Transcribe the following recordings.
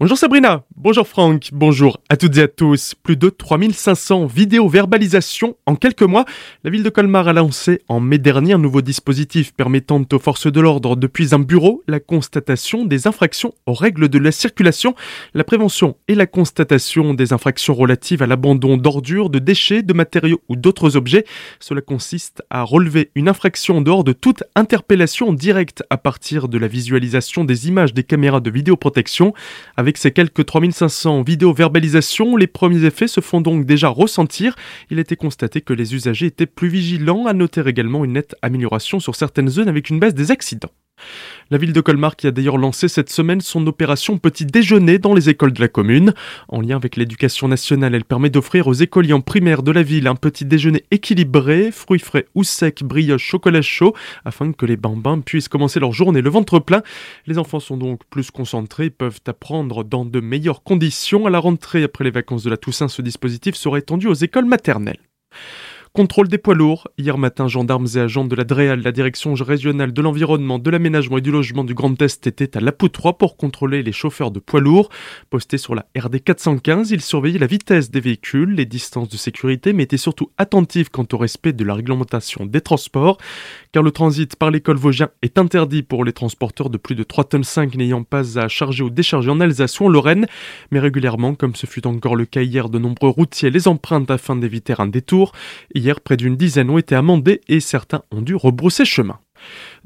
Bonjour Sabrina, bonjour Franck, bonjour à toutes et à tous. Plus de 3500 vidéos verbalisations en quelques mois. La ville de Colmar a lancé en mai dernier un nouveau dispositif permettant aux forces de l'ordre depuis un bureau la constatation des infractions aux règles de la circulation, la prévention et la constatation des infractions relatives à l'abandon d'ordures, de déchets, de matériaux ou d'autres objets. Cela consiste à relever une infraction dehors de toute interpellation directe à partir de la visualisation des images des caméras de vidéoprotection avec ces quelques 3500 vidéos verbalisations, les premiers effets se font donc déjà ressentir. Il a été constaté que les usagers étaient plus vigilants, à noter également une nette amélioration sur certaines zones avec une baisse des accidents. La ville de Colmar qui a d'ailleurs lancé cette semaine son opération Petit Déjeuner dans les écoles de la commune. En lien avec l'éducation nationale, elle permet d'offrir aux écoliers en primaire de la ville un petit déjeuner équilibré, fruits frais ou secs, brioche, chocolat chaud, afin que les bambins puissent commencer leur journée le ventre plein. Les enfants sont donc plus concentrés peuvent apprendre dans de meilleures conditions. À la rentrée après les vacances de la Toussaint, ce dispositif sera étendu aux écoles maternelles. Contrôle des poids lourds. Hier matin, gendarmes et agents de la DREAL, la direction régionale de l'environnement, de l'aménagement et du logement du Grand Est, étaient à la 3 pour contrôler les chauffeurs de poids lourds. Postés sur la RD 415, ils surveillaient la vitesse des véhicules, les distances de sécurité, mais étaient surtout attentifs quant au respect de la réglementation des transports. Car le transit par l'école Vosgien est interdit pour les transporteurs de plus de 3 tonnes 5 n'ayant pas à charger ou décharger en Alsace ou en Lorraine. Mais régulièrement, comme ce fut encore le cas hier, de nombreux routiers les empruntent afin d'éviter un détour. Hier, près d'une dizaine ont été amendés et certains ont dû rebrousser chemin.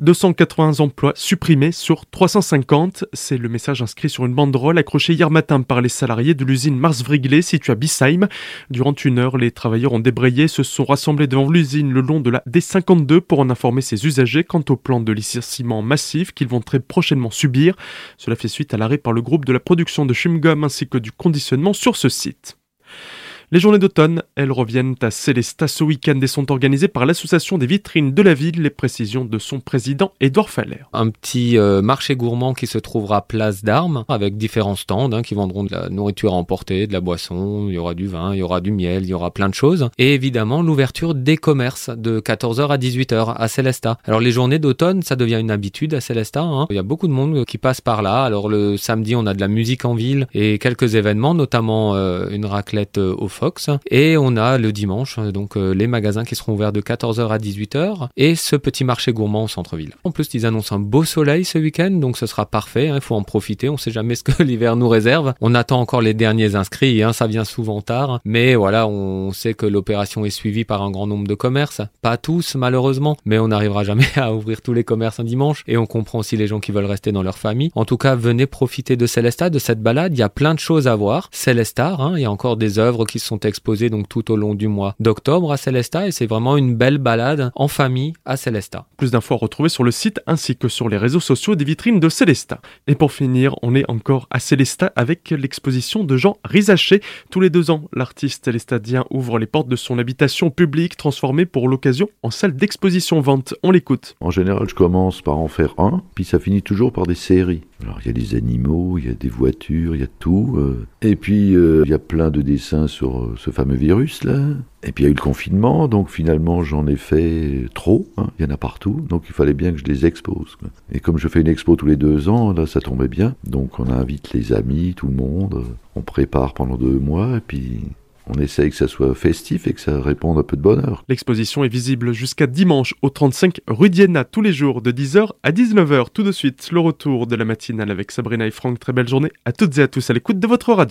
280 emplois supprimés sur 350, c'est le message inscrit sur une banderole accrochée hier matin par les salariés de l'usine Mars Wrigley située à Bissheim. Durant une heure, les travailleurs ont débrayé, se sont rassemblés devant l'usine le long de la D52 pour en informer ses usagers quant au plan de licenciement massif qu'ils vont très prochainement subir. Cela fait suite à l'arrêt par le groupe de la production de chewing-gum ainsi que du conditionnement sur ce site. Les journées d'automne, elles reviennent à Célestat ce week-end et sont organisées par l'association des vitrines de la ville, les précisions de son président Édouard Faller. Un petit euh, marché gourmand qui se trouvera place d'armes avec différents stands hein, qui vendront de la nourriture à emporter, de la boisson, il y aura du vin, il y aura du miel, il y aura plein de choses. Et évidemment l'ouverture des commerces de 14h à 18h à Célestat. Alors les journées d'automne, ça devient une habitude à Célestat. Hein. Il y a beaucoup de monde qui passe par là. Alors le samedi, on a de la musique en ville et quelques événements, notamment euh, une raclette euh, au Et on a le dimanche, donc euh, les magasins qui seront ouverts de 14h à 18h et ce petit marché gourmand au centre-ville. En plus, ils annoncent un beau soleil ce week-end, donc ce sera parfait. Hein, il faut en profiter. On sait jamais ce que l'hiver nous réserve. On attend encore les derniers inscrits. Hein, ça vient souvent tard, mais voilà, on sait que l'opération est suivie par un grand nombre de commerces. Pas tous, malheureusement, mais on n'arrivera jamais à ouvrir tous les commerces un dimanche. Et on comprend aussi les gens qui veulent rester dans leur famille. En tout cas, venez profiter de Célestat, de cette balade. Il y a plein de choses à voir. Célestar, hein, il y a encore des œuvres qui sont exposé donc tout au long du mois d'octobre à Célestat et c'est vraiment une belle balade en famille à Célestat. Plus d'infos à retrouver sur le site ainsi que sur les réseaux sociaux des vitrines de Célestat. Et pour finir, on est encore à Célestat avec l'exposition de Jean Rizaché. Tous les deux ans, l'artiste célestadien ouvre les portes de son habitation publique transformée pour l'occasion en salle d'exposition-vente. On l'écoute. En général, je commence par en faire un, puis ça finit toujours par des séries. Alors il y a des animaux, il y a des voitures, il y a tout. Euh. Et puis euh, il y a plein de dessins sur euh, ce fameux virus là. Et puis il y a eu le confinement, donc finalement j'en ai fait trop, hein. il y en a partout, donc il fallait bien que je les expose. Et comme je fais une expo tous les deux ans, là ça tombait bien, donc on invite les amis, tout le monde, on prépare pendant deux mois, et puis on essaye que ça soit festif et que ça réponde un peu de bonheur. L'exposition est visible jusqu'à dimanche au 35 rue Diana tous les jours de 10h à 19h. Tout de suite, le retour de la matinale avec Sabrina et Franck. Très belle journée à toutes et à tous à l'écoute de votre radio.